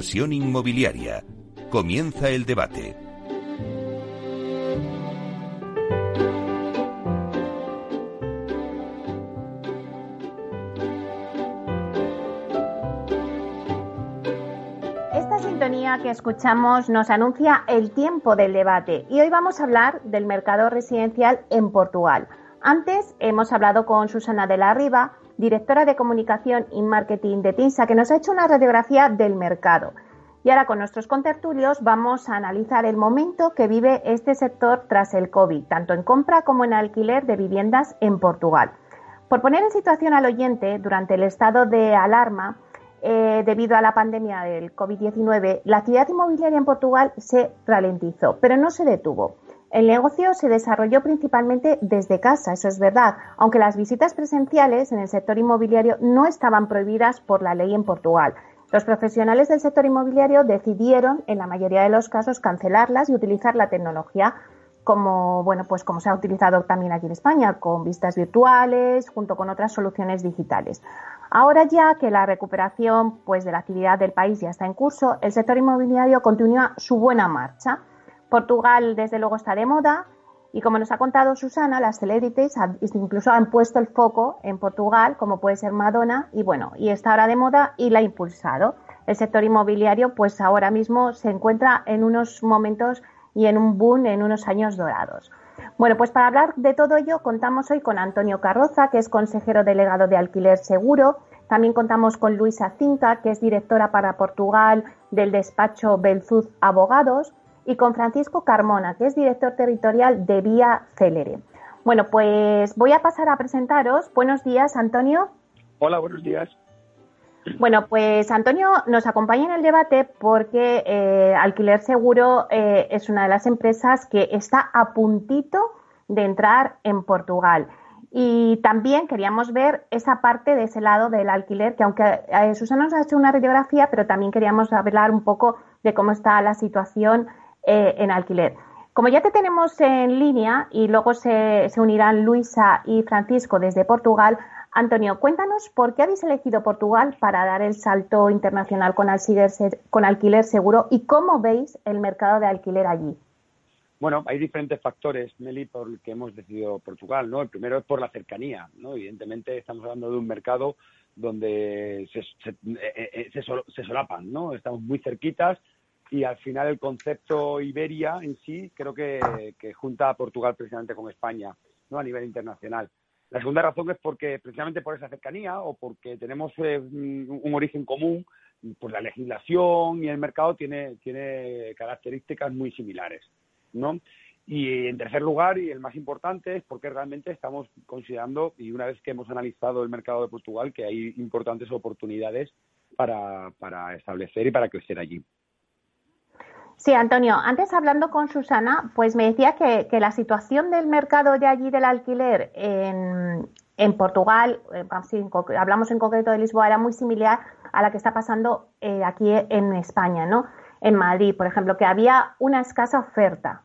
inversión inmobiliaria. Comienza el debate. Esta sintonía que escuchamos nos anuncia el tiempo del debate y hoy vamos a hablar del mercado residencial en Portugal. Antes hemos hablado con Susana de la Riva, directora de comunicación y marketing de TINSA, que nos ha hecho una radiografía del mercado. Y ahora con nuestros contertulios vamos a analizar el momento que vive este sector tras el COVID, tanto en compra como en alquiler de viviendas en Portugal. Por poner en situación al oyente, durante el estado de alarma, eh, debido a la pandemia del COVID-19, la actividad inmobiliaria en Portugal se ralentizó, pero no se detuvo. El negocio se desarrolló principalmente desde casa, eso es verdad, aunque las visitas presenciales en el sector inmobiliario no estaban prohibidas por la ley en Portugal. Los profesionales del sector inmobiliario decidieron, en la mayoría de los casos, cancelarlas y utilizar la tecnología como bueno, pues como se ha utilizado también aquí en España, con vistas virtuales, junto con otras soluciones digitales. Ahora ya que la recuperación pues de la actividad del país ya está en curso, el sector inmobiliario continúa su buena marcha. Portugal, desde luego, está de moda y como nos ha contado Susana, las celebrities incluso han puesto el foco en Portugal, como puede ser Madonna, y bueno, y está ahora de moda y la ha impulsado. El sector inmobiliario, pues ahora mismo se encuentra en unos momentos y en un boom, en unos años dorados. Bueno, pues para hablar de todo ello contamos hoy con Antonio Carroza, que es consejero delegado de Alquiler Seguro. También contamos con Luisa Cinca, que es directora para Portugal del despacho Belzuz Abogados y con Francisco Carmona, que es director territorial de Vía Célere. Bueno, pues voy a pasar a presentaros. Buenos días, Antonio. Hola, buenos días. Bueno, pues Antonio nos acompaña en el debate porque eh, Alquiler Seguro eh, es una de las empresas que está a puntito de entrar en Portugal. Y también queríamos ver esa parte de ese lado del alquiler, que aunque eh, Susana nos ha hecho una radiografía, pero también queríamos hablar un poco de cómo está la situación eh, en alquiler. Como ya te tenemos en línea y luego se, unirán Luisa y Francisco desde Portugal, Antonio, cuéntanos por qué habéis elegido Portugal para dar el salto internacional con alquiler, seguro y cómo veis el mercado de alquiler allí. Bueno, hay diferentes factores, Meli, por los que hemos decidido Portugal, ¿no? El primero es por la cercanía, ¿no? Evidentemente estamos hablando de un mercado donde se, se, eh, eh, se solapan, ¿no? Estamos muy cerquitas, y al final el concepto Iberia en sí creo que, junta a Portugal precisamente con España ¿no? a nivel internacional. La segunda razón es porque precisamente por esa cercanía o porque tenemos eh, un origen común, pues la legislación y el mercado tiene, tiene características muy similares. ¿no? Y en tercer lugar, y el más importante, es porque realmente estamos considerando, y una vez que hemos analizado el mercado de Portugal, que hay importantes oportunidades para, para establecer y para crecer allí. Sí, Antonio, antes hablando con Susana, pues me decía que, la situación del mercado de allí del alquiler en, Portugal, eh, hablamos en concreto de Lisboa, era muy similar a la que está pasando eh, aquí en España, ¿no? En Madrid, por ejemplo, que había una escasa oferta.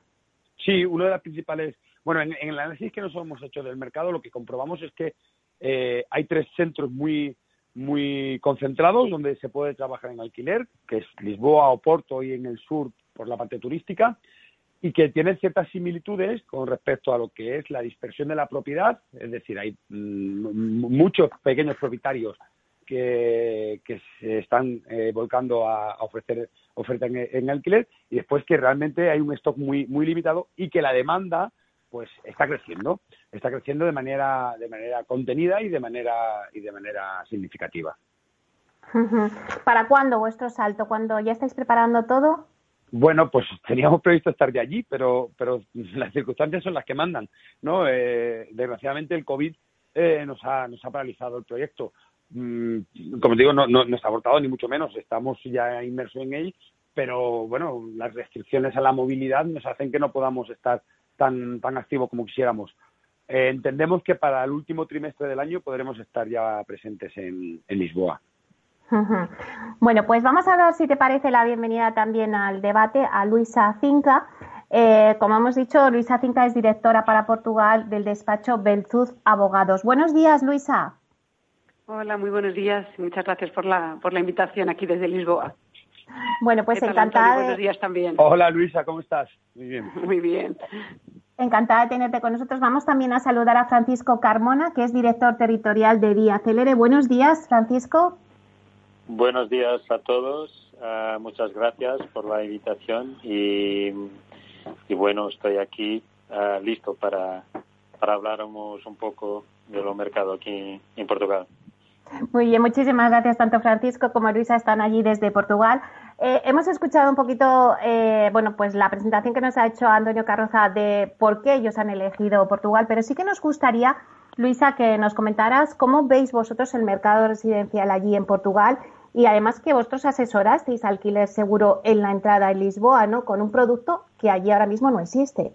Sí, una de las principales. Bueno, en, el análisis que nosotros hemos hecho del mercado, lo que comprobamos es que eh, hay tres centros muy muy concentrados donde se puede trabajar en alquiler, que es Lisboa, Oporto y en el sur por la parte turística y que tienen ciertas similitudes con respecto a lo que es la dispersión de la propiedad, es decir, hay mm, muchos pequeños propietarios que, se están eh, volcando a, ofrecer oferta en, alquiler y después que realmente hay un stock muy muy limitado y que la demanda pues está creciendo, está creciendo de manera de manera contenida y de manera y de manera significativa. ¿Para cuándo vuestro salto? ¿Cuándo ya estáis preparando todo? Bueno, pues teníamos previsto estar de allí, pero, pero las circunstancias son las que mandan, ¿no? Eh, desgraciadamente el COVID eh, nos, ha, nos ha paralizado el proyecto. Mm, como digo, no, no, no está abortado ni mucho menos, estamos ya inmersos en él, pero bueno, las restricciones a la movilidad nos hacen que no podamos estar tan, tan activos como quisiéramos. Eh, entendemos que para el último trimestre del año podremos estar ya presentes en Lisboa. Bueno, pues vamos a dar, si te parece, la bienvenida también al debate a Luisa Cinca. Eh, como hemos dicho, Luisa Cinca es directora para Portugal del despacho Belzuz Abogados. Buenos días, Luisa. Hola, muy buenos días. Muchas gracias por la, por la invitación aquí desde Lisboa. Bueno, pues encantada. Buenos días también. Hola Luisa, ¿cómo estás? Muy bien. Muy bien. Encantada de tenerte con nosotros. Vamos también a saludar a Francisco Carmona, que es director territorial de Vía Celere. Buenos días, Francisco. Buenos días a todos. Ah, muchas gracias por la invitación y, bueno, estoy aquí ah, listo para, para hablarnos un poco de lo mercado aquí en Portugal. Muy bien, muchísimas gracias. Tanto Francisco como Luisa están allí desde Portugal. Eh, hemos escuchado un poquito, eh, bueno, pues la presentación que nos ha hecho Antonio Carroza de por qué ellos han elegido Portugal, pero sí que nos gustaría, Luisa, que nos comentaras cómo veis vosotros el mercado residencial allí en Portugal y además que vosotros asesorasteis alquiler seguro en la entrada en Lisboa, ¿no? Con un producto que allí ahora mismo no existe.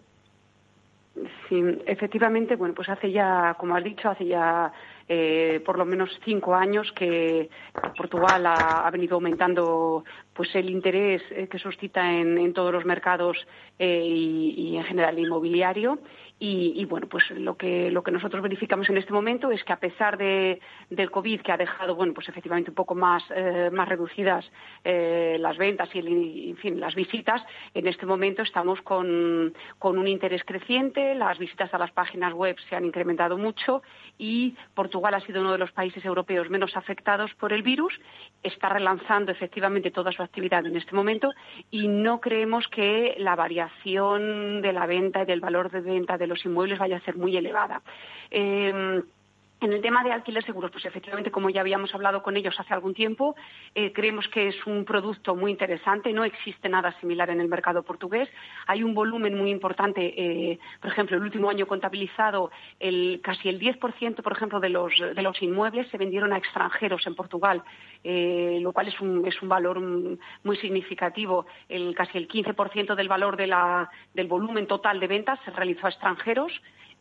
Sí, efectivamente, bueno, pues hace ya, como has dicho, hace ya eh, por lo menos cinco años que Portugal ha, venido aumentando pues el interés eh, que suscita en, todos los mercados eh, y, en general inmobiliario y, bueno, pues lo que, lo que nosotros verificamos en este momento es que a pesar de, del COVID, que ha dejado, bueno, pues efectivamente un poco más, eh, más reducidas eh, las ventas y, en fin, las visitas, en este momento estamos con, con un interés creciente, las visitas a las páginas web se han incrementado mucho y Portugal ha sido uno de los países europeos menos afectados por el virus, está relanzando efectivamente toda su actividad en este momento y no creemos que la variación de la venta y del valor de venta de los inmuebles vaya a ser muy elevada. Eh, en el tema de alquiler seguros, pues efectivamente, como ya habíamos hablado con ellos hace algún tiempo, eh, creemos que es un producto muy interesante. No existe nada similar en el mercado portugués. Hay un volumen muy importante. Eh, por ejemplo, el último año contabilizado, el, casi el 10%, por ejemplo, de los, de los inmuebles se vendieron a extranjeros en Portugal, eh, lo cual es un, es un valor muy significativo. El, casi el 15% del valor de la, del volumen total de ventas se realizó a extranjeros.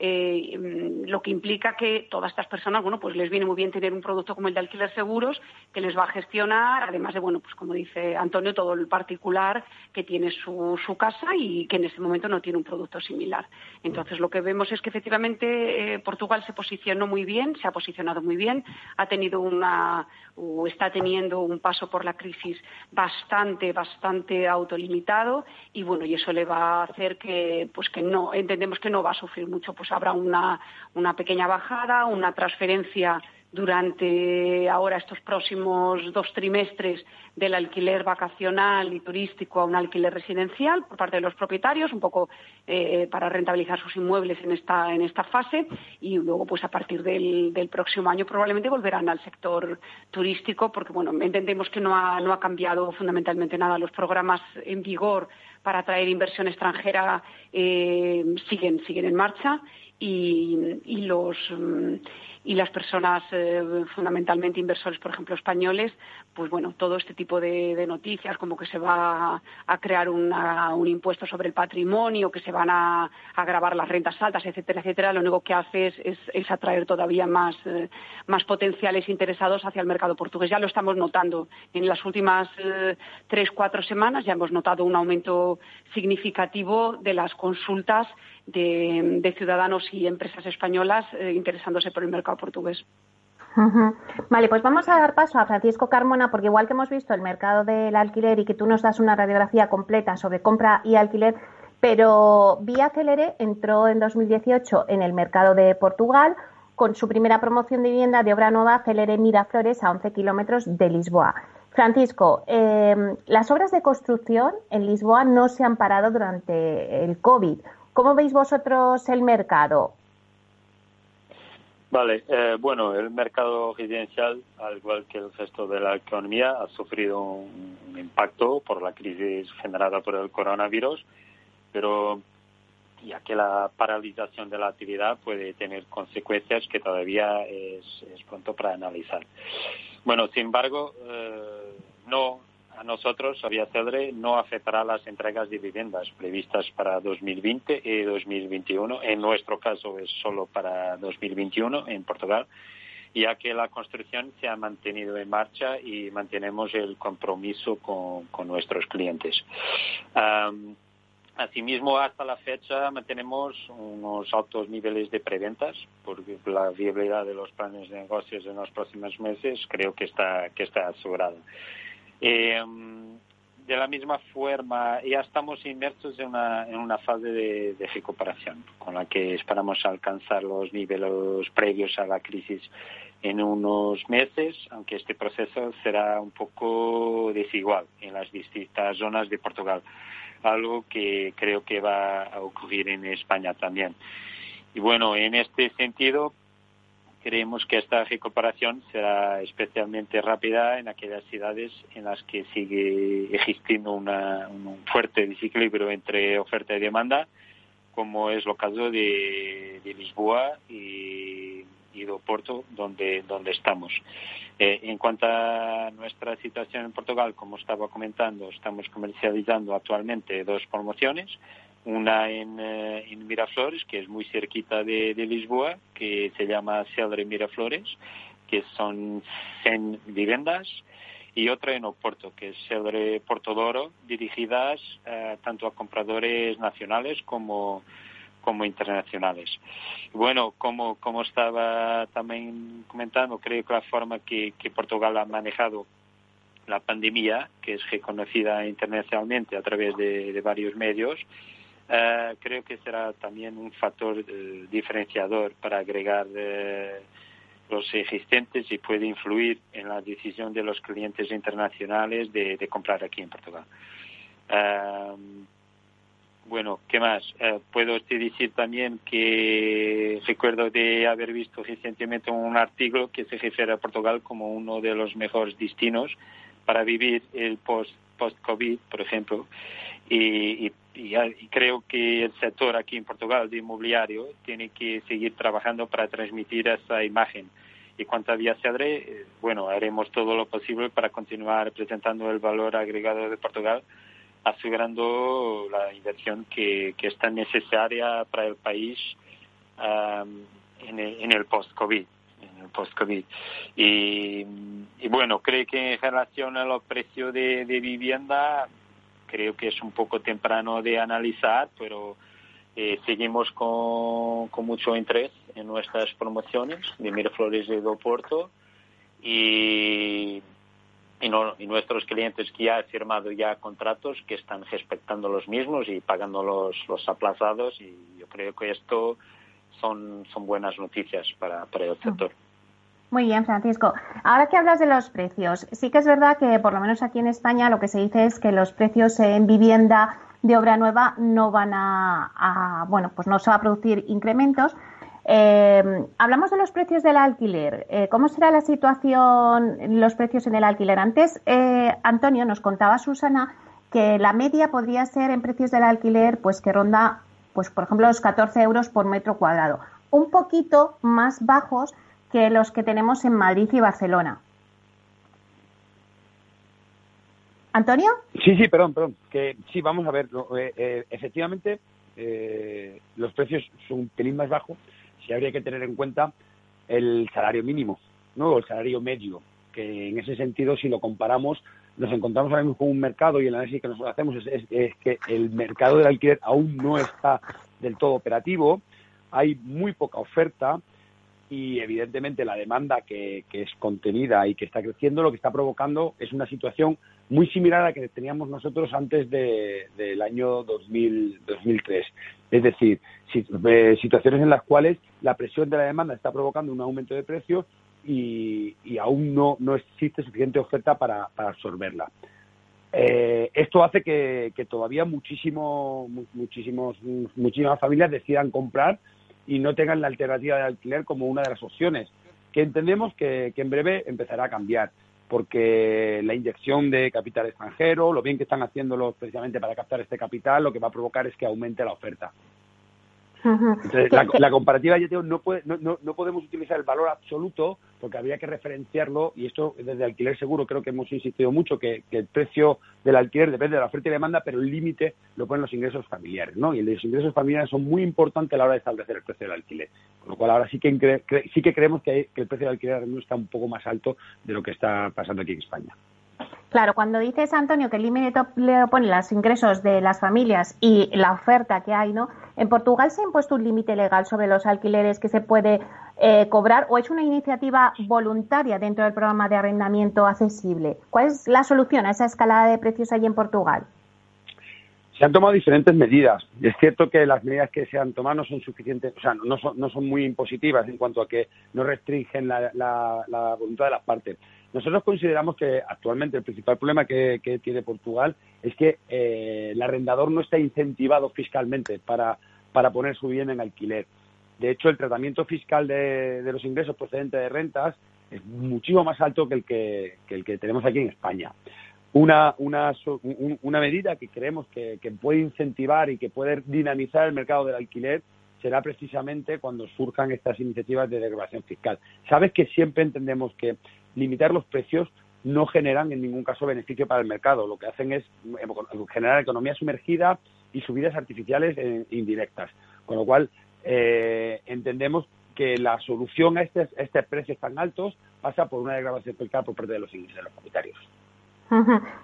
Eh, lo que implica que todas estas personas, bueno, pues les viene muy bien tener un producto como el de alquiler seguros que les va a gestionar, además de, bueno, pues como dice Antonio, todo el particular que tiene su, su casa y que en ese momento no tiene un producto similar. Entonces, lo que vemos es que efectivamente eh, Portugal se posicionó muy bien, se ha posicionado muy bien, ha tenido una, o está teniendo un paso por la crisis bastante, bastante autolimitado y bueno, y eso le va a hacer que, pues que no, entendemos que no va a sufrir mucho, pues habrá una, una pequeña bajada, una transferencia durante ahora estos próximos dos trimestres del alquiler vacacional y turístico a un alquiler residencial por parte de los propietarios, un poco eh, para rentabilizar sus inmuebles en esta, en esta fase. Y luego pues a partir del, del, próximo año probablemente volverán al sector turístico porque bueno entendemos que no ha, no ha cambiado fundamentalmente nada los programas en vigor para atraer inversión extranjera eh, siguen siguen en marcha y, los mm, y las personas eh, fundamentalmente inversores, por ejemplo, españoles, pues bueno, todo este tipo de, noticias, como que se va a crear un impuesto sobre el patrimonio, que se van a, grabar las rentas altas, etcétera, etcétera, lo único que hace es, atraer todavía más, eh, más potenciales interesados hacia el mercado portugués. Ya lo estamos notando. En las últimas eh, tres, cuatro semanas ya hemos notado un aumento significativo de las consultas de, ciudadanos y empresas españolas eh, interesándose por el mercado portugués. Vale, pues vamos a dar paso a Francisco Carmona, porque igual que hemos visto el mercado del alquiler y que tú nos das una radiografía completa sobre compra y alquiler, pero Vía Celere entró en 2018 en el mercado de Portugal con su primera promoción de vivienda de obra nueva Celere Miraflores a 11 kilómetros de Lisboa. Francisco, eh, las obras de construcción en Lisboa no se han parado durante el COVID. ¿Cómo veis vosotros el mercado? Vale, eh, bueno, el mercado residencial, al igual que el resto de la economía, ha sufrido un, impacto por la crisis generada por el coronavirus, pero ya que la paralización de la actividad puede tener consecuencias que todavía es, pronto para analizar. Bueno, sin embargo, eh, no a nosotros, a Cedre, no afectará las entregas de viviendas previstas para 2020 y 2021. En nuestro caso es solo para 2021 en Portugal, ya que la construcción se ha mantenido en marcha y mantenemos el compromiso con, nuestros clientes. Asimismo, hasta la fecha mantenemos unos altos niveles de preventas, porque la viabilidad de los planes de negocios en los próximos meses creo que está asegurada. Eh, de la misma forma, ya estamos inmersos en una, en una fase de, recuperación, con la que esperamos alcanzar los niveles previos a la crisis en unos meses, aunque este proceso será un poco desigual en las distintas zonas de Portugal, algo que creo que va a ocurrir en España también. Y bueno, en este sentido, creemos que esta recuperación será especialmente rápida en aquellas ciudades en las que sigue existiendo un fuerte desequilibrio entre oferta y demanda, como es lo caso de, Lisboa y, de Oporto, donde, donde estamos. Eh, en cuanto a nuestra situación en Portugal, como estaba comentando, estamos comercializando actualmente dos promociones una en, eh, en, Miraflores, que es muy cerquita de, Lisboa, que se llama Cedre Miraflores, que son 100 viviendas, y otra en Oporto, que es Cedre Porto Doro, dirigidas eh, tanto a compradores nacionales como, como internacionales. Bueno, como, como estaba también comentando, creo que la forma que, Portugal ha manejado la pandemia, que es reconocida internacionalmente a través de varios medios, eh, creo que será también un factor eh, diferenciador para agregar eh, los existentes y puede influir en la decisión de los clientes internacionales de, comprar aquí en Portugal. bueno, ¿qué más? puedo decir también que recuerdo de haber visto recientemente un artículo que se refiere a Portugal como uno de los mejores destinos para vivir el post post-COVID, por ejemplo, y, creo que el sector aquí en Portugal de inmobiliario tiene que seguir trabajando para transmitir esa imagen. Y cuanto a Vía Cedre, eh, bueno, haremos todo lo posible para continuar presentando el valor agregado de Portugal, asegurando la inversión que, que es tan necesaria para el país en el, en el post-COVID post-COVID. Y, bueno, creo que en relación a los precios de, vivienda, creo que es un poco temprano de analizar, pero eh, seguimos con, con, mucho interés en nuestras promociones de Miraflores y de Oporto y, y, no, y, nuestros clientes que ya han firmado ya contratos que están respetando los mismos y pagando los, los aplazados y yo creo que esto son, son buenas noticias para, para el sector. Muy bien, Francisco. Ahora que hablas de los precios, sí que es verdad que por lo menos aquí en España lo que se dice es que los precios en vivienda de obra nueva no van a, bueno, pues no se va a producir incrementos. Eh, hablamos de los precios del alquiler. Eh, ¿Cómo será la situación, los precios en el alquiler? Antes, eh, Antonio, nos contaba Susana que la media podría ser en precios del alquiler, pues que ronda, pues por ejemplo, los 14 euros por metro cuadrado. Un poquito más bajos que los que tenemos en Madrid y Barcelona. ¿Antonio? Sí, sí, perdón, perdón. Que, sí, vamos a ver. Eh, eh, efectivamente, eh, los precios son un pelín más bajos. Si habría que tener en cuenta el salario mínimo, ¿no? O el salario medio. Que en ese sentido, si lo comparamos, nos encontramos ahora mismo con un mercado y el análisis que nosotros hacemos es, es que el mercado del alquiler aún no está del todo operativo. Hay muy poca oferta y evidentemente la demanda que, es contenida y que está creciendo lo que está provocando es una situación muy similar a la que teníamos nosotros antes del año 2000, 2003. Es decir, eh, situaciones en las cuales la presión de la demanda está provocando un aumento de precios y, aún no, no existe suficiente oferta para, absorberla. Eh, esto hace que, que todavía muchísimo, muchísimos, muchísimas familias decidan comprar y no tengan la alternativa de alquiler como una de las opciones, que entendemos que, en breve empezará a cambiar, porque la inyección de capital extranjero, lo bien que están haciéndolo precisamente para captar este capital, lo que va a provocar es que aumente la oferta. Entonces, la, comparativa, yo digo, no, puede, no, no, podemos utilizar el valor absoluto porque habría que referenciarlo y esto desde alquiler seguro creo que hemos insistido mucho que, el precio del alquiler depende de la oferta y demanda, pero el límite lo ponen los ingresos familiares, ¿no? Y los ingresos familiares son muy importantes a la hora de establecer el precio del alquiler. Con lo cual ahora sí que, sí que creemos que, que el precio del alquiler está un poco más alto de lo que está pasando aquí en España. Claro, cuando dices, Antonio, que el límite le pone los ingresos de las familias y la oferta que hay, ¿no? En Portugal se ha impuesto un límite legal sobre los alquileres que se puede eh, cobrar o es una iniciativa voluntaria dentro del programa de arrendamiento accesible? ¿Cuál es la solución a esa escalada de precios allí en Portugal? Se han tomado diferentes medidas. Es cierto que las medidas que se han tomado no son suficientes, o sea, no son, no son muy impositivas en cuanto a que no restringen la, voluntad de las partes. Nosotros consideramos que actualmente el principal problema que, tiene Portugal es que eh, el arrendador no está incentivado fiscalmente para, para poner su bien en alquiler. De hecho, el tratamiento fiscal de, los ingresos procedentes de rentas es muchísimo más alto que el que, que el que tenemos aquí en España una, una, una medida que creemos que, puede incentivar y que puede dinamizar el mercado del alquiler será precisamente cuando surjan estas iniciativas de degradación fiscal. Sabes que siempre entendemos que limitar los precios no generan en ningún caso beneficio para el mercado. Lo que hacen es eh, generar economía sumergida y subidas artificiales e indirectas. Con lo cual, eh, entendemos que la solución a, estos, estos precios tan altos pasa por una degradación fiscal por parte de los de los propietarios.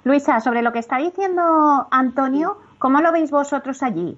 Luisa, sobre lo que está diciendo Antonio, ¿cómo lo veis vosotros allí?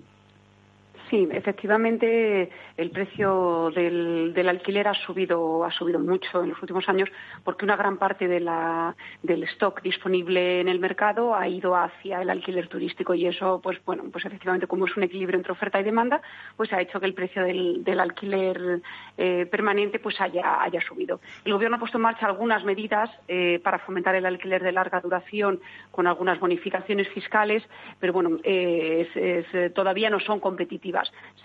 Sí, efectivamente el precio del, alquiler ha subido, ha subido mucho en los últimos años porque una gran parte de la, del stock disponible en el mercado ha ido hacia el alquiler turístico y eso, pues bueno, pues efectivamente como es un equilibrio entre oferta y demanda, pues ha hecho que el precio del, alquiler eh, permanente pues haya, haya subido. El Gobierno ha puesto en marcha algunas medidas eh, para fomentar el alquiler de larga duración con algunas bonificaciones fiscales, pero bueno, eh, todavía no son competitivas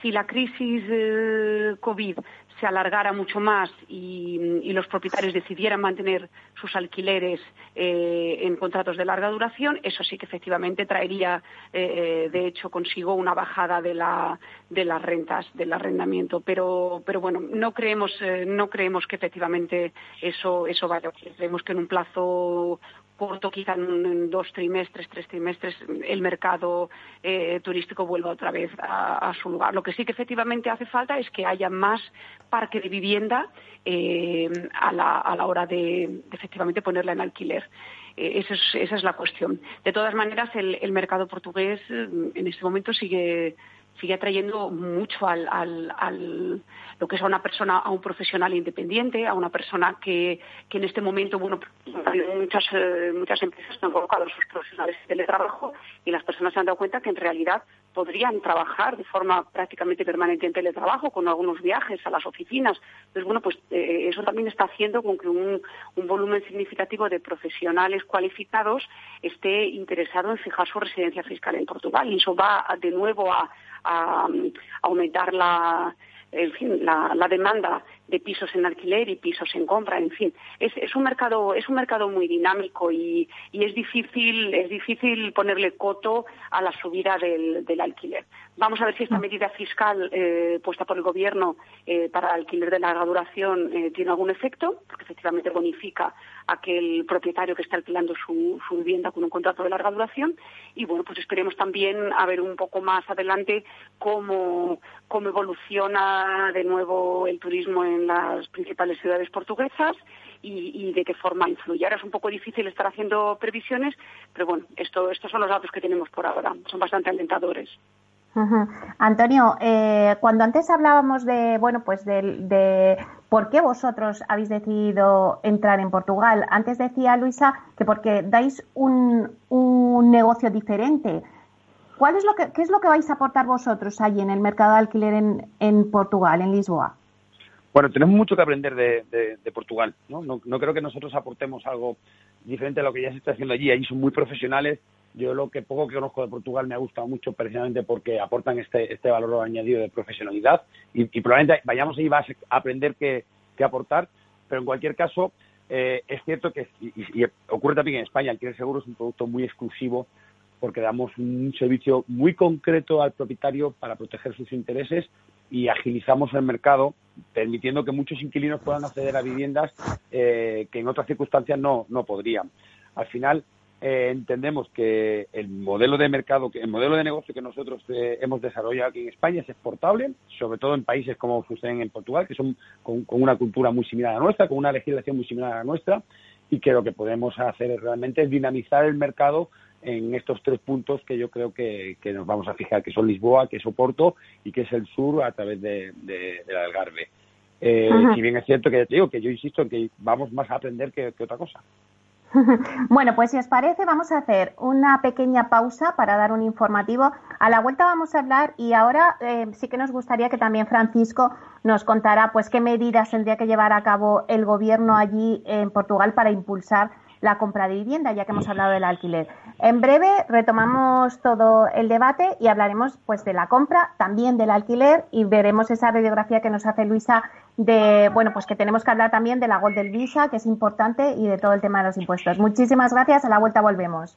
si la crisis eh, COVID se alargara mucho más y, los propietarios decidieran mantener sus alquileres eh, en contratos de larga duración, eso sí que efectivamente traería, eh, de hecho, consigo una bajada de, la, de las rentas, del arrendamiento. Pero, pero bueno, no creemos, no creemos que efectivamente eso, eso vaya. Creemos que en un plazo corto, quizá en, dos trimestres, tres trimestres, el mercado eh, turístico vuelva otra vez a, su lugar. Lo que sí que efectivamente hace falta es que haya más parque de vivienda eh, a, la, hora de, efectivamente ponerla en alquiler. Eh, esa, es, la cuestión. De todas maneras, el mercado portugués en este momento sigue sigue atrayendo mucho al, al, lo que es a una persona, a un profesional independiente, a una persona que, que en este momento, bueno, muchas, eh, muchas empresas han colocado a sus profesionales en teletrabajo y las personas se han dado cuenta que en realidad podrían trabajar de forma prácticamente permanente en teletrabajo, con algunos viajes a las oficinas. Entonces, bueno, pues eh, eso también está haciendo con que un, un, volumen significativo de profesionales cualificados esté interesado en fijar su residencia fiscal en Portugal. Y eso va de nuevo a, a, aumentar la, en fin, la, la, demanda de pisos en alquiler y pisos en compra, en fin, es, es un mercado es un mercado muy dinámico y, y, es difícil es difícil ponerle coto a la subida del, del alquiler. Vamos a ver si esta mm. medida fiscal eh, puesta por el gobierno eh, para alquiler de larga duración eh, tiene algún efecto, porque efectivamente bonifica a aquel propietario que está alquilando su, su vivienda con un contrato de larga duración y bueno pues esperemos también a ver un poco más adelante cómo cómo evoluciona de nuevo el turismo en las principales ciudades portuguesas y, de qué forma influye. Ahora es un poco difícil estar haciendo previsiones, pero bueno, esto, estos son los datos que tenemos por ahora. Son bastante alentadores. Antonio, eh, cuando antes hablábamos de, bueno, pues de, por qué vosotros habéis decidido entrar en Portugal, antes decía Luisa que porque dais un, negocio diferente. ¿Cuál es lo que, ¿Qué es lo que vais a aportar vosotros allí en el mercado de alquiler en, en Portugal, en Lisboa? Bueno, tenemos mucho que aprender de, Portugal. ¿no? ¿no? creo que nosotros aportemos algo diferente a lo que ya se está haciendo allí. Allí son muy profesionales. Yo lo que poco que conozco de Portugal me ha gustado mucho precisamente porque aportan este, este valor añadido de profesionalidad y, probablemente vayamos ahí a aprender qué, aportar. Pero en cualquier caso, eh, es cierto que, y, ocurre también en España, el seguro es un producto muy exclusivo porque damos un servicio muy concreto al propietario para proteger sus intereses y agilizamos el mercado, permitiendo que muchos inquilinos puedan acceder a viviendas eh, que en otras circunstancias no, no podrían. Al final, eh, entendemos que el modelo de mercado, el modelo de negocio que nosotros eh, hemos desarrollado aquí en España es exportable, sobre todo en países como suceden en Portugal, que son con, una cultura muy similar a la nuestra, con una legislación muy similar a nuestra, y que lo que podemos hacer es realmente dinamizar el mercado en estos tres puntos que yo creo que, nos vamos a fijar, que son Lisboa, que es Oporto y que es el sur a través de, de, Algarve. Eh, si bien es cierto que te digo que yo insisto en que vamos más a aprender que, otra cosa. Bueno, pues si os parece, vamos a hacer una pequeña pausa para dar un informativo. A la vuelta vamos a hablar y ahora eh, sí que nos gustaría que también Francisco nos contara pues qué medidas tendría que llevar a cabo el gobierno allí en Portugal para impulsar la compra de vivienda, ya que hemos hablado del alquiler. En breve retomamos todo el debate y hablaremos pues de la compra, también del alquiler y veremos esa radiografía que nos hace Luisa de, bueno, pues que tenemos que hablar también de la del Visa, que es importante, y de todo el tema de los impuestos. Muchísimas gracias. A la vuelta volvemos.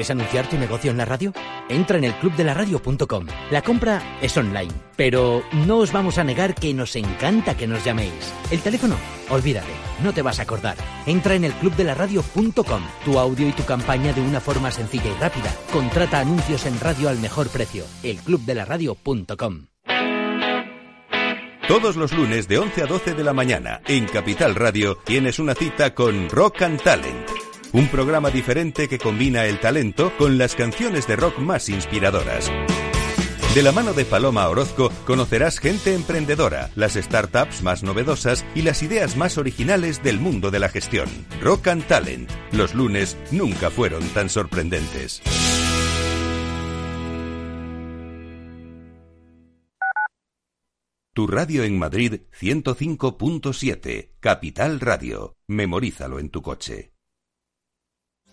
¿Quieres anunciar tu negocio en la radio? Entra en el clubdelaradio.com. La compra es online, pero no os vamos a negar que nos encanta que nos llaméis. El teléfono, olvídate, no te vas a acordar. Entra en el clubdelaradio.com. Tu audio y tu campaña de una forma sencilla y rápida. Contrata anuncios en radio al mejor precio. elclubdelaradio.com. Todos los lunes de 11 a 12 de la mañana en Capital Radio tienes una cita con Rock and Talent un programa diferente que combina el talento con las canciones de rock más inspiradoras. De la mano de Paloma Orozco conocerás gente emprendedora, las startups más novedosas y las ideas más originales del mundo de la gestión. Rock and Talent. Los lunes nunca fueron tan sorprendentes. Tu radio en Madrid 105.7, Capital Radio. Memorízalo en tu coche.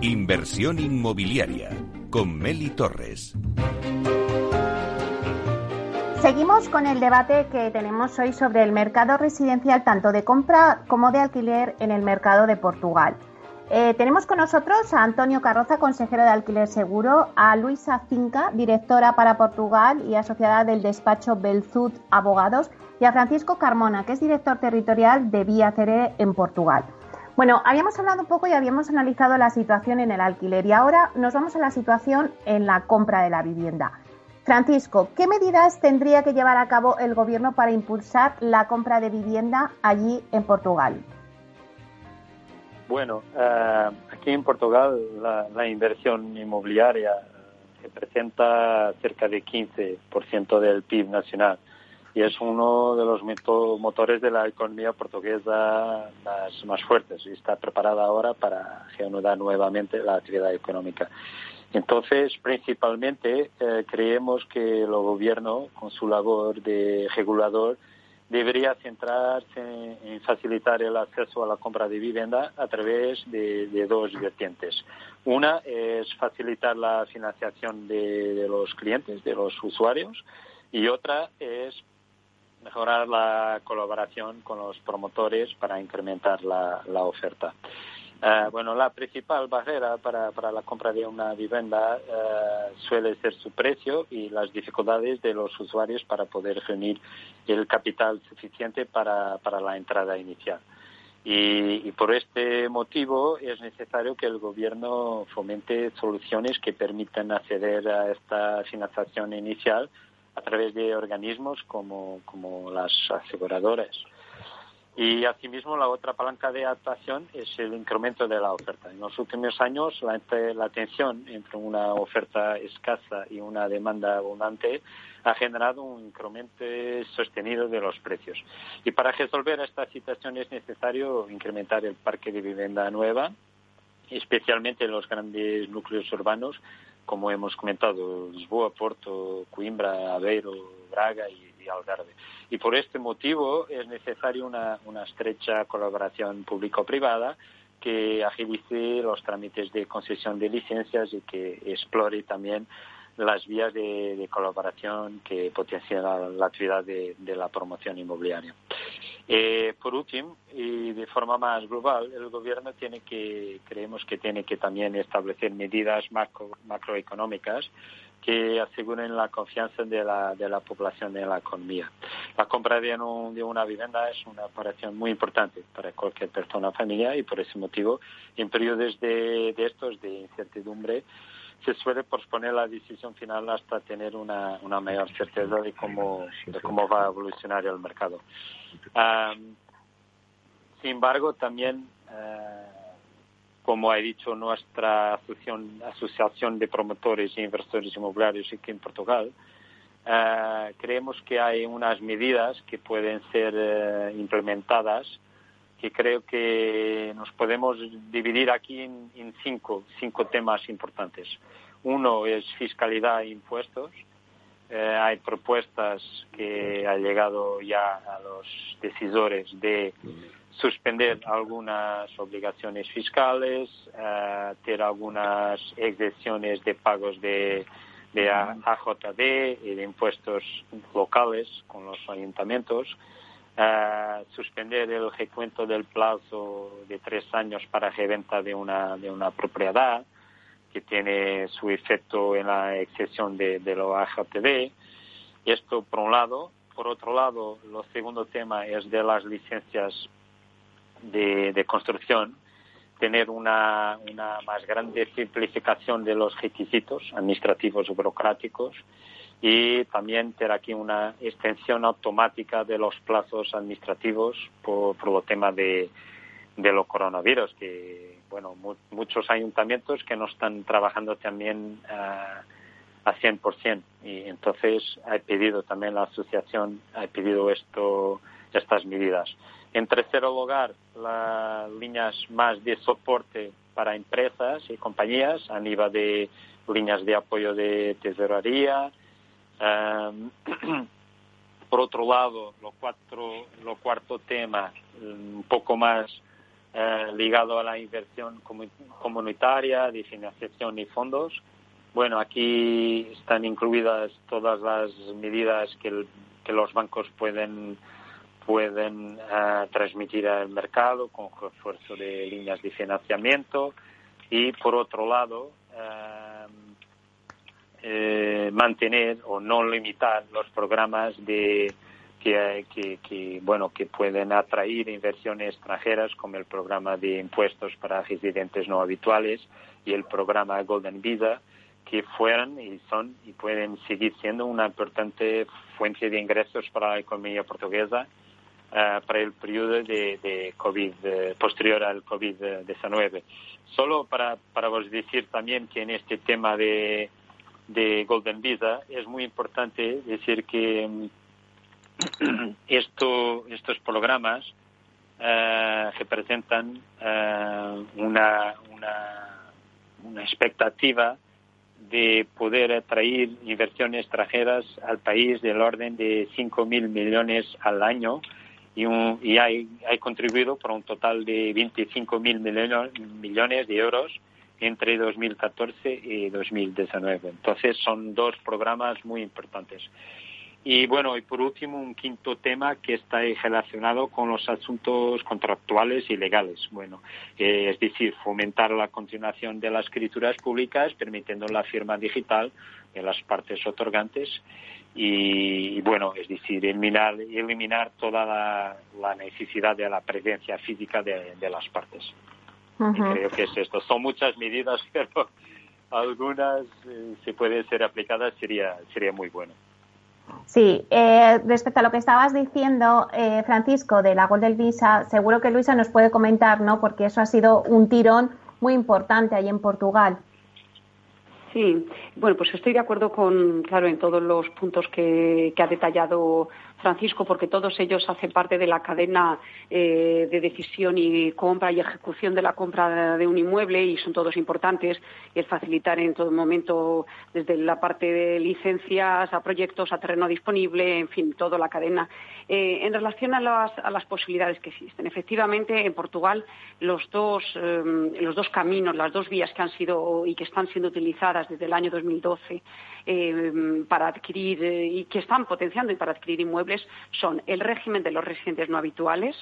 Inversión inmobiliaria con Meli Torres. Seguimos con el debate que tenemos hoy sobre el mercado residencial tanto de compra como de alquiler en el mercado de Portugal. Eh, tenemos con nosotros a Antonio Carroza, consejero de Alquiler Seguro, a Luisa Cinca, directora para Portugal y asociada del despacho Belzud Abogados, y a Francisco Carmona, que es director territorial de Vía Cere en Portugal. Bueno, habíamos hablado un poco y habíamos analizado la situación en el alquiler y ahora nos vamos a la situación en la compra de la vivienda. Francisco, ¿qué medidas tendría que llevar a cabo el Gobierno para impulsar la compra de vivienda allí en Portugal? Bueno, eh, aquí en Portugal la, inversión inmobiliaria representa cerca de 15% del PIB nacional y es uno de los motores de la economía portuguesa más, fuertes y está preparada ahora para reanudar nuevamente la actividad económica. Entonces, principalmente, eh, creemos que el gobierno, con su labor de regulador, debería centrarse en facilitar el acceso a la compra de vivienda a través de, dos vertientes. Una es facilitar la financiación de, los clientes, de los usuarios, y otra es mejorar la colaboración con los promotores para incrementar la oferta. Eh, bueno, la principal barrera para, para, la compra de una vivienda eh, suele ser su precio y las dificultades de los usuarios para poder reunir el capital suficiente para, para la entrada inicial. Y, y, por este motivo es necesario que el gobierno fomente soluciones que permitan acceder a esta financiación inicial a través de organismos como, como las aseguradoras. Y asimismo, la otra palanca de actuación es el incremento de la oferta. En los últimos años, la, la tensión entre una oferta escasa y una demanda abundante ha generado un incremento sostenido de los precios. Y para resolver esta situación es necesario incrementar el parque de vivienda nueva, especialmente en los grandes núcleos urbanos, como hemos comentado, Lisboa, Porto, Coimbra, Aveiro, Braga y y Algarve. Y por este motivo es necesaria una, estrecha colaboración público-privada que agilice los trámites de concesión de licencias y que explore también las vías de, colaboración que potencian la, actividad de, la promoción inmobiliaria. Eh, por último, y de forma más global, el gobierno tiene que, creemos que tiene que también establecer medidas macroeconómicas que aseguren la confianza de la, de la población en la economía. La compra de, de una vivienda es una operación muy importante para cualquier persona o familia y por ese motivo, en periodos de, de estos de incertidumbre, se suele posponer la decisión final hasta tener una, una mayor certeza de cómo, cómo va a evolucionar el mercado. sin embargo, también uh, como he dicho nuestra asociación, asociación de promotores e inversores inmobiliarios aquí en Portugal, eh, creemos que hay unas medidas que pueden ser eh, implementadas que creo que nos podemos dividir aquí en, cinco, cinco temas importantes. Uno es fiscalidad e impuestos. Eh, hay propuestas que han llegado ya a los decisores de suspender algunas obligaciones fiscales, eh, tener algunas exenciones de pagos de, de y de impuestos locales con los ayuntamientos, eh, suspender el recuento del plazo de tres años para reventa de una, de una propiedad, que tiene su efecto en la excepción de, de los. Esto por un lado. Por otro lado, el segundo tema es de las licencias de, construcción, tener una, una, más grande simplificación de los requisitos administrativos o burocráticos y también tener aquí una extensión automática de los plazos administrativos por, por el tema de, de los coronavirus, que bueno, muchos ayuntamientos que no están trabajando también uh, a 100%. Y entonces ha pedido también la asociación, ha pedido esto, estas medidas. En tercer lugar, las líneas más de soporte para empresas y compañías a nivel de líneas de apoyo de tesorería. Em, por otro lado, lo, cuatro, lo cuarto tema, un poco más eh, ligado a la inversión comunitaria, de financiación y fondos. Bueno, aquí están incluidas todas las medidas que los bancos pueden pueden eh, transmitir al mercado con refuerzo de líneas de financiamiento. Y por otro lado eh, eh, mantener o no limitar los programas de que, que, bueno que pueden atraer inversiones extranjeras como el programa de impuestos para residentes no habituales y el programa Golden Visa que fueran y son y pueden seguir siendo una importante fuente de ingresos para la economía portuguesa para el periodo de, de COVID, uh, posterior al COVID-19. Solo para, para vos decir también que en este tema de, de Golden Visa es muy importante decir que esto, estos programas representan una, una, una expectativa de poder atraer inversiones extranjeras al país del orden de 5.000 millones al año y, un, y hay, hay contribuido por un total de 25.000 millones de euros entre 2014 y 2019. Entonces son dos programas muy importantes. Y bueno, y por último, un quinto tema que está relacionado con los asuntos contractuales y legales. Bueno, eh, es decir, fomentar la continuación de las escrituras públicas, permitiendo la firma digital de las partes otorgantes y, bueno, es decir, eliminar, eliminar toda la, necesidad de la presencia física de, las partes. creo que es esto. Son muchas medidas, pero algunas, eh, si pueden ser aplicadas, sería, sería muy bueno. Sí, eh, respecto a lo que estabas diciendo, eh, Francisco, de la Golden Visa, seguro que Luisa nos puede comentar, ¿no? Porque eso ha sido un tirón muy importante ahí en Portugal. Sí, bueno, pues estoy de acuerdo con, claro, en todos los puntos que, que ha detallado Francisco, porque todos ellos hacen parte de la cadena eh, de decisión y compra y ejecución de la compra de un inmueble y son todos importantes. El facilitar en todo momento, desde la parte de licencias a proyectos, a terreno disponible, en fin, toda la cadena. Eh, en relación a las, a las, posibilidades que existen, efectivamente, en Portugal los dos, eh, los dos caminos, las dos vías que han sido y que están siendo utilizadas desde el año 2012 para adquirir y que están potenciando y para adquirir inmuebles son el régimen de los residentes no habituales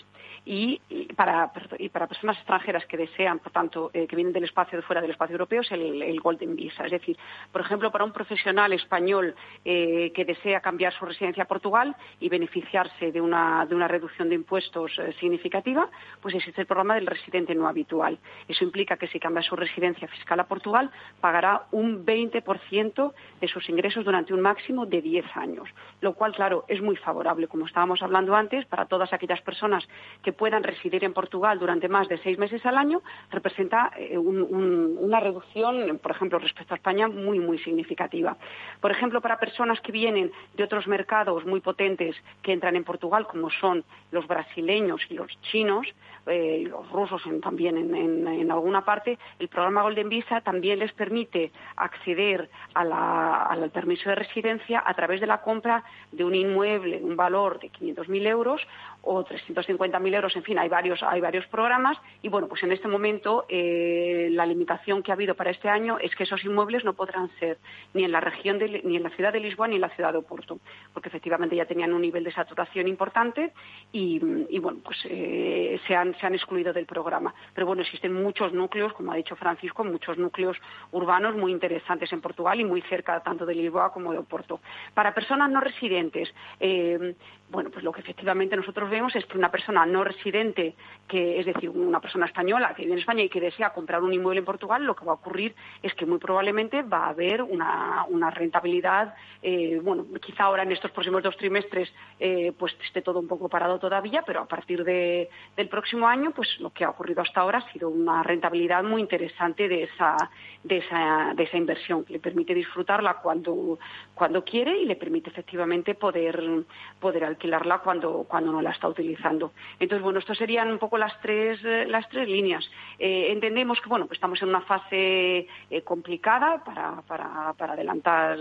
y, para, personas extranjeras que desean, por tanto, eh, que vienen del espacio de fuera del espacio europeo, es el, Golden Visa. Es decir, por ejemplo, para un profesional español eh, que desea cambiar su residencia a Portugal y beneficiarse de una, reducción de impuestos eh, significativa, pues existe el programa del residente no habitual. Eso implica que si cambia su residencia fiscal a Portugal, pagará un 20% de sus ingresos durante un máximo de 10 años, lo cual, claro, es muy favorable como estábamos hablando antes, para todas aquellas personas que puedan residir en Portugal durante más de seis meses al año, representa eh, una reducción, por ejemplo, respecto a España, muy, muy significativa. Por ejemplo, para personas que vienen de otros mercados muy potentes que entran en Portugal, como son los brasileños y los chinos, eh, los rusos también en, alguna parte, el programa Golden Visa también les permite acceder al permiso de residencia a través de la compra de un inmueble, un valor de 500.000 euros o 350.000 euros, en fin, hay varios, hay varios programas y bueno, pues en este momento eh, la limitación que ha habido para este año es que esos inmuebles no podrán ser ni en la región ni en la ciudad de Lisboa ni en la ciudad de Oporto, porque efectivamente ya tenían un nivel de saturación importante y, bueno, pues eh, se, han, se han excluido del programa. Pero bueno, existen muchos núcleos, como ha dicho Francisco, muchos núcleos urbanos muy interesantes en Portugal y muy cerca tanto de Lisboa como de Oporto. Para personas no residentes, eh, bueno, pues lo que efectivamente nosotros vemos es que una persona no residente, que es decir, una persona española que vive en España y que desea comprar un inmueble en Portugal, lo que va a ocurrir es que muy probablemente va a haber una, rentabilidad, eh, bueno, quizá ahora en estos próximos dos trimestres eh, pues esté todo un poco parado todavía, pero a partir del próximo año, pues lo que ha ocurrido hasta ahora ha sido una rentabilidad muy interesante de esa, de esa, inversión, le permite disfrutarla cuando, cuando quiere y le permite efectivamente poder, poder alquilarla cuando, cuando no la está utilizando. Entonces, bueno, estas serían un poco las tres, las tres líneas. Eh, entendemos que, bueno, pues estamos en una fase eh, complicada para, para, para, adelantar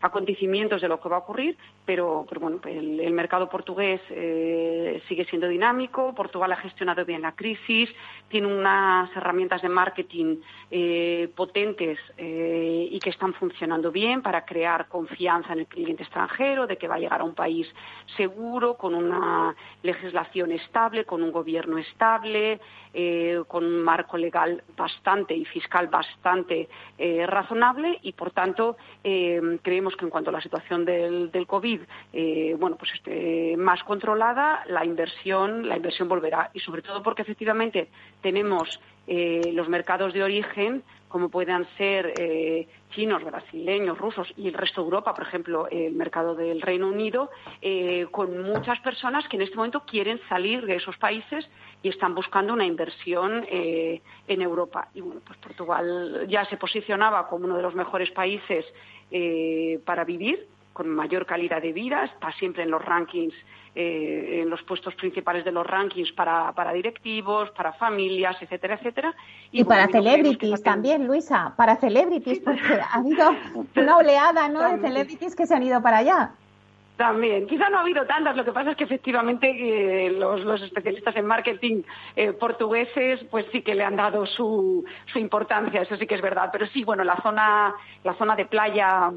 acontecimientos de lo que va a ocurrir, pero, pero bueno, el, el mercado portugués eh, sigue siendo dinámico, Portugal ha gestionado bien la crisis, tiene unas herramientas de marketing eh, potentes eh, y que están funcionando bien para crear confianza en el cliente extranjero, de que va a llegar a un país seguro, con una legislación estable, con un gobierno estable, eh, con un marco legal bastante y fiscal bastante eh, razonable y, por tanto, eh, creemos que en cuanto a la situación del, del COVID, bueno, pues esté más controlada, la inversión, la inversión volverá. Y, sobre todo, porque efectivamente tenemos los mercados de origen como puedan ser eh, chinos, brasileños, rusos y el resto de Europa, por ejemplo, el mercado del Reino Unido, eh, con muchas personas que en este momento quieren salir de esos países y están buscando una inversión eh, en Europa. Y bueno, pues Portugal ya se posicionaba como uno de los mejores países para vivir, con mayor calidad de vida, está siempre en los rankings eh, en los puestos principales de los rankings para, para directivos, para familias, etcétera, etcétera. Y, para celebrities también, Luisa, para celebrities, porque ha habido una oleada ¿no? de celebrities que se han ido para allá. También, quizá no ha habido tantas, lo que pasa es que efectivamente eh, los, los, especialistas en marketing eh, portugueses pues sí que le han dado su, su importancia, eso sí que es verdad, pero sí, bueno, la zona, la zona de playa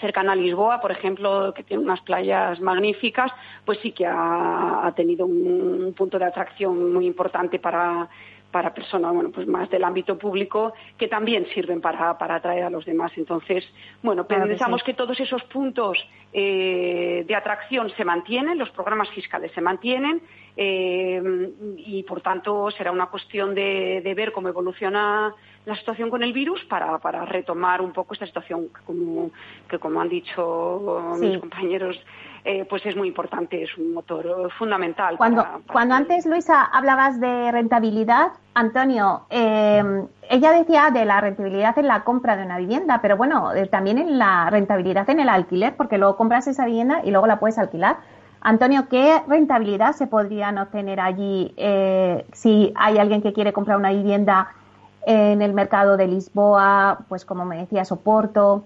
cercana a Lisboa, por ejemplo, que tiene unas playas magníficas, pues sí que ha, tenido un, punto de atracción muy importante para, para personas, bueno, pues más del ámbito público, que también sirven para, para atraer a los demás. Entonces, bueno, pensamos que, todos esos puntos eh, de atracción se mantienen, los programas fiscales se mantienen, eh, y por tanto será una cuestión de, de ver cómo evoluciona la situación con el virus para, para retomar un poco esta situación que como, que como han dicho mis compañeros eh, pues es muy importante, es un motor fundamental. Cuando, cuando antes, Luisa, hablabas de rentabilidad, Antonio, eh, ella decía de la rentabilidad en la compra de una vivienda, pero bueno, eh, también en la rentabilidad en el alquiler, porque luego compras esa vivienda y luego la puedes alquilar. Antonio, ¿qué rentabilidad se podrían obtener allí si hay alguien que quiere comprar una vivienda en el mercado de Lisboa, pues como me decía, Soporto?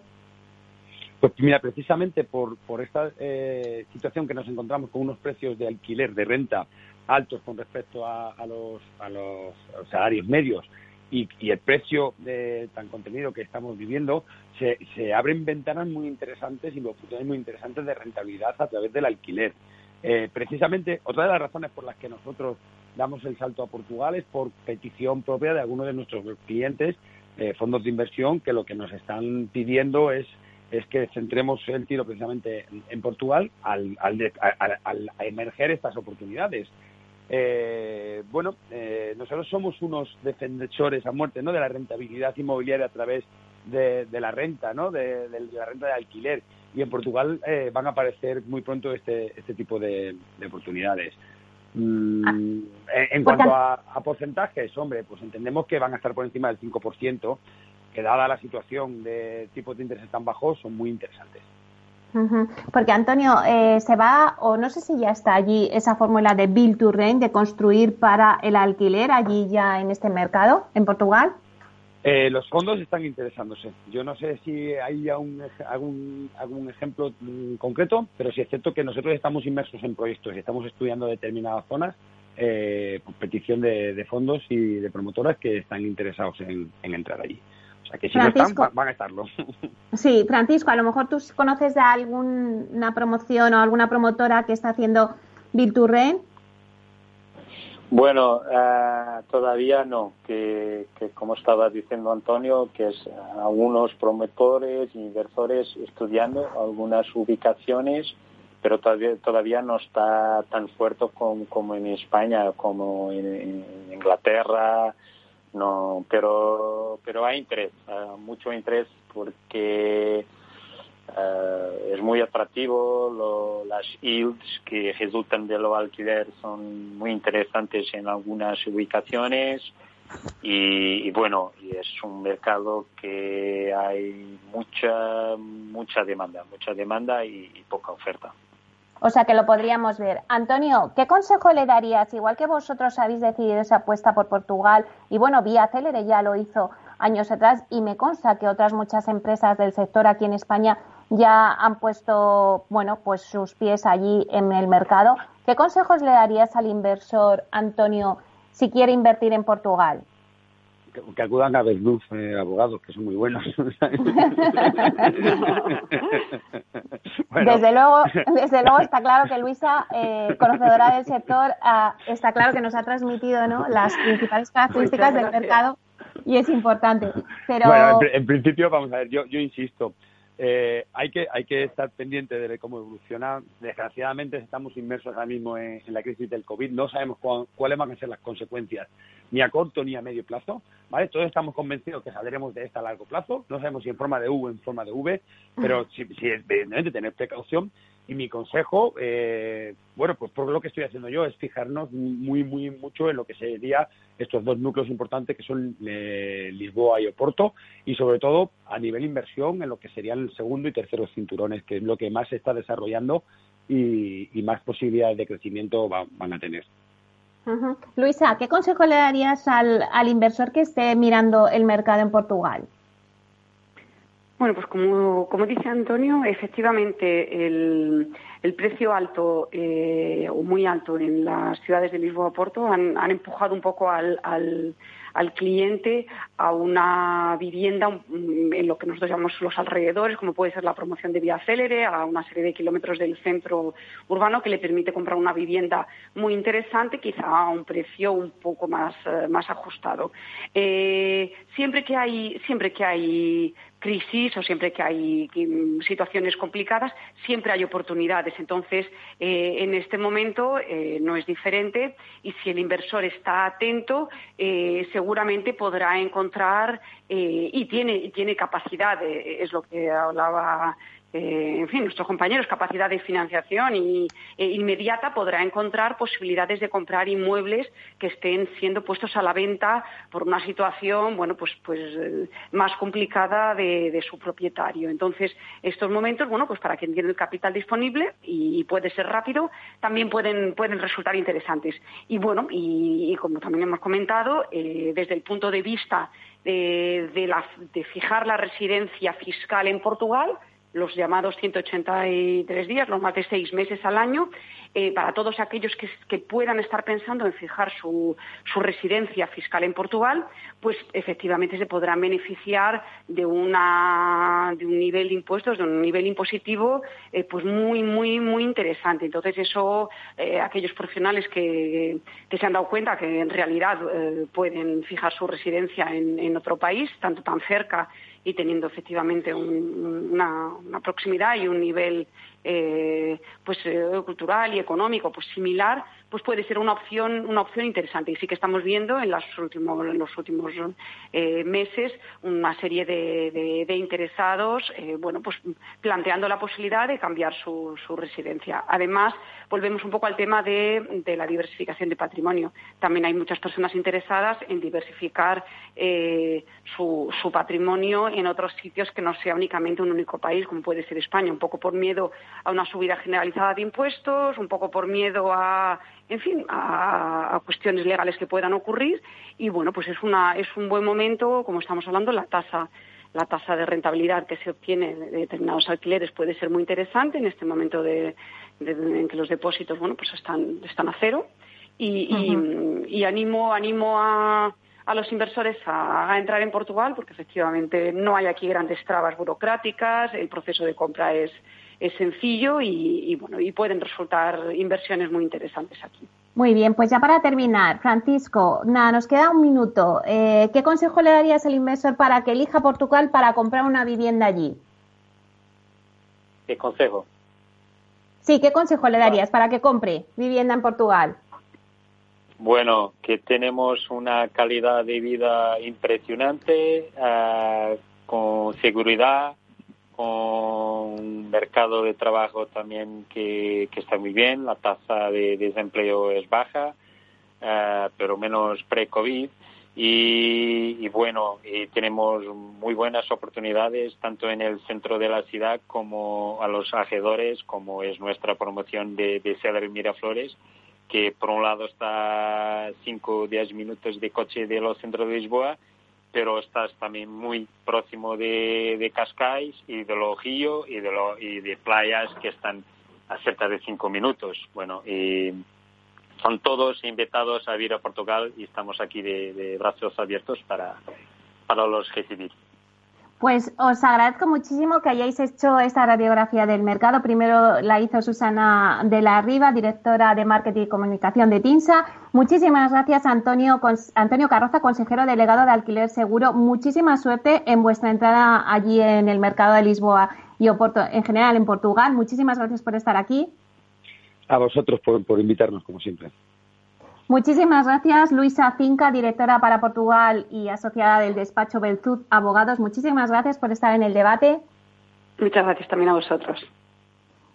Pues mira, precisamente por, por esta eh, situación que nos encontramos con unos precios de alquiler, de renta altos con respecto a, los, a, los, salarios medios y, el precio de, tan contenido que estamos viviendo, se, se abren ventanas muy interesantes y oportunidades muy interesantes de rentabilidad a través del alquiler. Eh, precisamente, otra de las razones por las que nosotros damos el salto a Portugal es por petición propia de algunos de nuestros clientes, eh, fondos de inversión, que lo que nos están pidiendo es es que centremos el tiro precisamente en, Portugal al, al, al, emerger estas oportunidades. Eh, bueno, eh, nosotros somos unos defensores a muerte ¿no? de la rentabilidad inmobiliaria a través de, la renta, ¿no? De, la renta de alquiler. Y en Portugal van a aparecer muy pronto este, este tipo de oportunidades. Mm, ah. en cuanto a, porcentajes, hombre, pues entendemos que van a estar por encima del 5%, que dada la situación de tipos de interés tan bajos, son muy interesantes. Porque Antonio, eh, se va, o no sé si ya está allí esa fórmula de Build to Rent, de construir para el alquiler allí ya en este mercado, en Portugal. Eh, los fondos están interesándose. Yo no sé si hay algún, algún ejemplo mm, concreto, pero sí es cierto que nosotros estamos inmersos en proyectos y estamos estudiando determinadas zonas eh, por petición de, fondos y de promotoras que están interesados en, entrar allí. O sea que si no están, van a estarlo. Sí, Francisco, a lo mejor tú conoces de alguna promoción o alguna promotora que está haciendo Virturren bueno, eh, todavía no, que, como estaba diciendo Antonio, que es algunos promotores, inversores estudiando algunas ubicaciones, pero todavía, todavía no está tan fuerte como, en España, como en, Inglaterra, no, pero, pero hay interés, eh, mucho interés porque eh, es muy atractivo, las yields que resultan de lo alquiler son muy interesantes en algunas ubicaciones y, bueno, y es un mercado que hay mucha mucha demanda, mucha demanda y, poca oferta. O sea que lo podríamos ver. Antonio, ¿qué consejo le darías? Igual que vosotros habéis decidido esa apuesta por Portugal y bueno, Vía Célere ya lo hizo años atrás y me consta que otras muchas empresas del sector aquí en España ya han puesto, bueno, pues sus pies allí en el mercado. ¿Qué consejos le darías al inversor Antonio si quiere invertir en Portugal? que, acudan a Verduz eh, abogados, que son muy buenos. Desde luego, desde luego está claro que Luisa, eh, conocedora del sector, ah, está claro que nos ha transmitido ¿no? las principales características del mercado y es importante. Pero... Bueno, en, en, principio, vamos a ver, yo, yo insisto, eh, hay que hay que estar pendiente de cómo evoluciona. Desgraciadamente estamos inmersos ahora mismo en, la crisis del COVID. No sabemos cuáles van a ser las consecuencias ni a corto ni a medio plazo. ¿vale? Todos estamos convencidos que saldremos de esta a largo plazo. No sabemos si en forma de U o en forma de V, pero si, si evidentemente tener precaución y mi consejo, eh, bueno, pues por lo que estoy haciendo yo es fijarnos muy, muy mucho en lo que sería estos dos núcleos importantes que son eh, Lisboa y Oporto y sobre todo a nivel inversión en lo que serían el segundo y tercero cinturones, que es lo que más se está desarrollando y, más posibilidades de crecimiento van a tener. Luisa, ¿qué consejo le darías al, al inversor que esté mirando el mercado en Portugal? Bueno, pues como, como dice Antonio, efectivamente el, el precio alto eh, o muy alto en las ciudades de Lisboa Porto han, han empujado un poco al, al, al cliente a una vivienda mm, en lo que nosotros llamamos los alrededores, como puede ser la promoción de vía célere, a una serie de kilómetros del centro urbano que le permite comprar una vivienda muy interesante, quizá a un precio un poco más, eh, más ajustado. Eh, siempre que hay, siempre que hay crisis o siempre que hay mm, situaciones complicadas, siempre hay oportunidades. Entonces, eh, en este momento no es diferente y si el inversor está atento, eh, seguramente podrá encontrar y tiene, tiene capacidad, es lo que hablaba eh, en fin, nuestros compañeros, capacidad de financiación y, e inmediata podrá encontrar posibilidades de comprar inmuebles que estén siendo puestos a la venta por una situación, bueno, pues, pues más complicada de, su propietario. Entonces, estos momentos, bueno, pues para quien tiene el capital disponible y, puede ser rápido, también pueden, pueden resultar interesantes. Y bueno, y, como también hemos comentado, eh, desde el punto de vista de, de fijar la residencia fiscal en Portugal, los llamados 183 días, los más de seis meses al año, eh, para todos aquellos que, puedan estar pensando en fijar su, residencia fiscal en Portugal, pues efectivamente se podrán beneficiar de, una, de un nivel de impuestos, de un nivel impositivo, eh, pues muy, muy, muy interesante. Entonces, eso, eh, aquellos profesionales que, se han dado cuenta que en realidad pueden fijar su residencia en otro país, tanto tan cerca y teniendo efectivamente una, proximidad y un nivel eh, pues eh, cultural y económico pues similar pues puede ser una opción una opción interesante. Y sí que estamos viendo en, los últimos en los últimos eh, meses una serie de, interesados bueno pues planteando la posibilidad de cambiar su, residencia. Además volvemos un poco al tema de, la diversificación de patrimonio. También hay muchas personas interesadas en diversificar su, su patrimonio en otros sitios que no sea únicamente un único país como puede ser España. Un poco por miedo a una subida generalizada de impuestos, un poco por miedo a, en fin, a, cuestiones legales que puedan ocurrir. Y bueno, pues es, una, es un buen momento, como estamos hablando, la tasa la tasa de rentabilidad que se obtiene de determinados alquileres puede ser muy interesante en este momento de, en que los depósitos bueno pues están, están a cero y, y, animo animo a, a los inversores a, a, entrar en Portugal porque efectivamente no hay aquí grandes trabas burocráticas el proceso de compra es es sencillo y, bueno, y pueden resultar inversiones muy interesantes aquí. Muy bien, pues ya para terminar, Francisco, nada, nos queda un minuto. Eh, ¿Qué consejo le darías al inversor para que elija Portugal para comprar una vivienda allí? ¿Qué consejo? Sí, ¿qué consejo le darías para que compre vivienda en Portugal? Bueno, que tenemos una calidad de vida impresionante, eh, con seguridad, con un mercado de trabajo también que, está muy bien, la tasa de desempleo es baja, eh, pero menos pre-COVID. Y, bueno, tenemos muy buenas oportunidades tanto en el centro de la ciudad como a los alrededores, como es nuestra promoción de, de Miraflores, que por un lado está 5 o 10 minutos de coche de los centros de Lisboa, pero estás también muy próximo de, de Cascais y de Lojillo y de, lo, y de playas que están a cerca de 5 minutos. Bueno, y son todos invitados a ir a Portugal y estamos aquí de, brazos abiertos para, para los recibir. Pues os agradezco muchísimo que hayáis hecho esta radiografía del mercado. Primero la hizo Susana de la Riva, directora de Marketing y Comunicación de TINSA. Muchísimas gracias, Antonio, Antonio Carroza, consejero delegado de Alquiler Seguro. Muchísima suerte en vuestra entrada allí en el mercado de Lisboa y en general en Portugal. Muchísimas gracias por estar aquí. A vosotros por, invitarnos, como siempre. Muchísimas gracias, Luisa Finca, directora para Portugal y asociada del despacho Beltud Abogados. Muchísimas gracias por estar en el debate. Muchas gracias también a vosotros.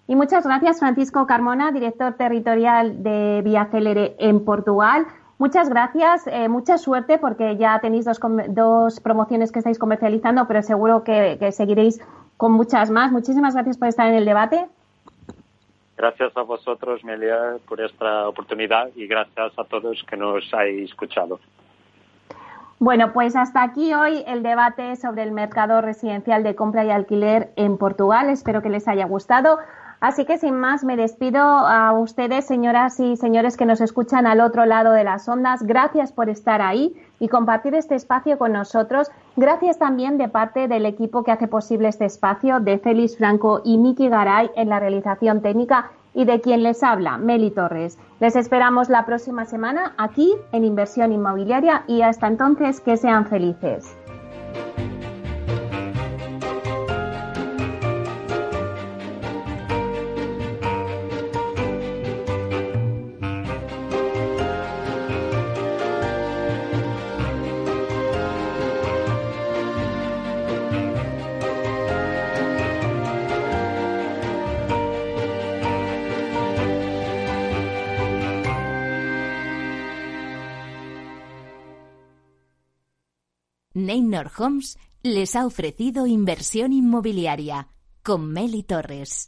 Y muchas gracias, Francisco Carmona, director territorial de Vía Célere en Portugal. Muchas gracias, eh, mucha suerte porque ya tenéis dos, dos, promociones que estáis comercializando, pero seguro que seguiréis con muchas más. Muchísimas gracias por estar en el debate. Gracias a vosotros, Melia, por esta oportunidad y gracias a todos que nos hayáis escuchado. Bueno, pues hasta aquí hoy el debate sobre el mercado residencial de compra y alquiler en Portugal. Espero que les haya gustado. Así que sin más me despido a ustedes, señoras y señores que nos escuchan al otro lado de las ondas. Gracias por estar ahí y compartir este espacio con nosotros. Gracias también de parte del equipo que hace posible este espacio, de Félix Franco y Miki Garay en la realización técnica y de quien les habla, Meli Torres. Les esperamos la próxima semana aquí en Inversión Inmobiliaria y hasta entonces que sean felices. Neynor Homes les ha ofrecido inversión inmobiliaria con Meli Torres.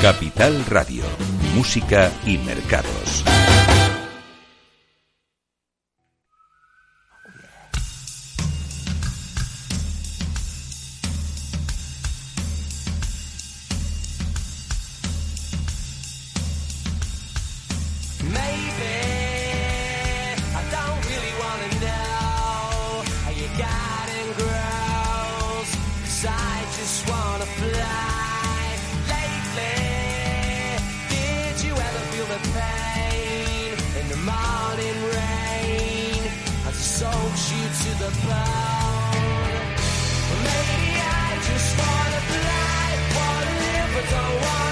Capital Radio, Música y Mercados. Maybe I just wanna fly, wanna live, but don't wanna